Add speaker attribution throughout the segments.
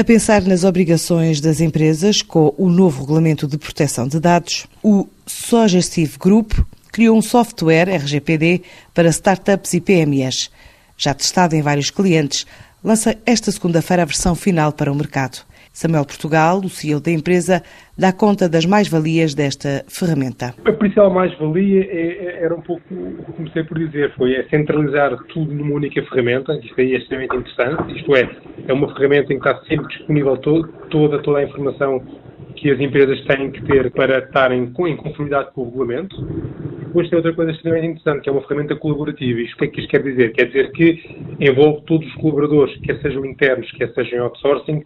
Speaker 1: A pensar nas obrigações das empresas com o novo Regulamento de Proteção de Dados, o Suggestive Group criou um software RGPD para startups e PMEs. Já testado em vários clientes, lança esta segunda-feira a versão final para o mercado. Samuel Portugal, o CEO da empresa, dá conta das mais-valias desta ferramenta.
Speaker 2: A principal mais-valia é, é, era um pouco o que comecei por dizer, foi é centralizar tudo numa única ferramenta, isto aí é extremamente interessante, isto é, é uma ferramenta em que está sempre disponível todo, toda, toda a informação que as empresas têm que ter para estarem em conformidade com o regulamento. Depois tem outra coisa extremamente interessante, que é uma ferramenta colaborativa. Isto o que é que isto quer dizer? Quer dizer que envolve todos os colaboradores, quer sejam internos, quer sejam outsourcing,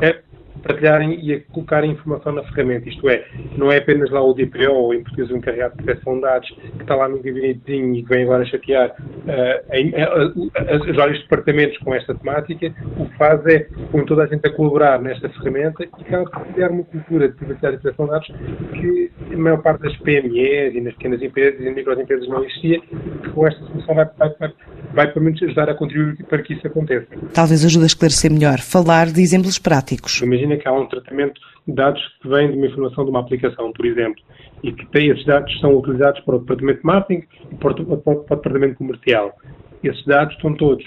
Speaker 2: é partilharem e a colocarem informação na ferramenta. Isto é, não é apenas lá o DPO, ou em português o encarregado de proteção de dados, que está lá no gabinetezinho e que vem agora chatear uh, os vários departamentos com esta temática. O que faz é põe toda a gente a colaborar nesta ferramenta e criar uma cultura de privacidade e proteção de dados que a maior parte das PMEs e nas pequenas empresas e microempresas não existia, que com esta solução vai, vai, vai, vai pelo menos ajudar a contribuir para que isso aconteça.
Speaker 1: Talvez ajude a esclarecer melhor, falar de exemplos práticos.
Speaker 2: Imagina que há um tratamento de dados que vem de uma informação de uma aplicação, por exemplo, e que esses dados são utilizados para o departamento de marketing e para o, para o departamento comercial. Esses dados estão todos,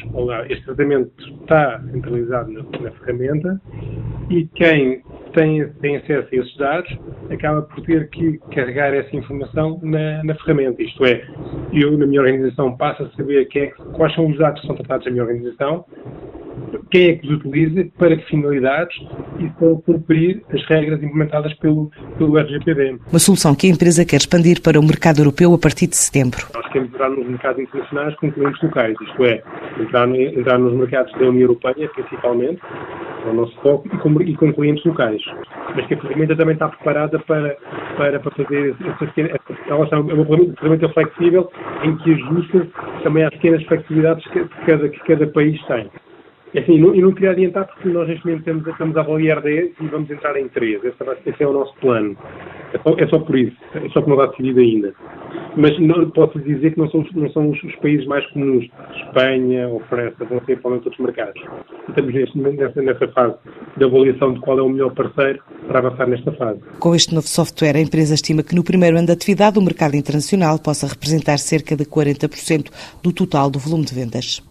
Speaker 2: este tratamento está centralizado na, na ferramenta e quem tem, tem, acesso a esses dados acaba por ter que carregar essa informação na, na ferramenta. Isto é, eu na minha organização passo a saber é, quais são os dados que são tratados na minha organização quem é que os utiliza, para que finalidades e para cumprir as regras implementadas pelo, pelo RGPD.
Speaker 1: Uma solução que a empresa quer expandir para o mercado europeu a partir de setembro.
Speaker 2: Nós queremos entrar nos mercados internacionais com clientes locais, isto é, entrar, entrar nos mercados da União Europeia, principalmente, o nosso foco, e com, e com clientes locais. Mas que a ferramenta também está preparada para, para, para fazer essa, ela é uma ferramenta flexível em que ajusta também às pequenas flexibilidades que cada, que cada país tem. É assim, não, e não queria adiantar porque nós neste momento estamos, estamos a avaliar 10 e vamos entrar em 3. Esse, esse é o nosso plano. É só, é só, por isso. É só que não está decidido ainda. Mas não, posso dizer que não são, não são os, os, países mais comuns. Espanha ou França vão ser provavelmente outros mercados. Estamos neste momento nessa, nessa fase de avaliação de qual é o melhor parceiro para avançar nesta fase.
Speaker 1: Com este novo software, a empresa estima que no primeiro ano de atividade o mercado internacional possa representar cerca de 40% do total do volume de vendas.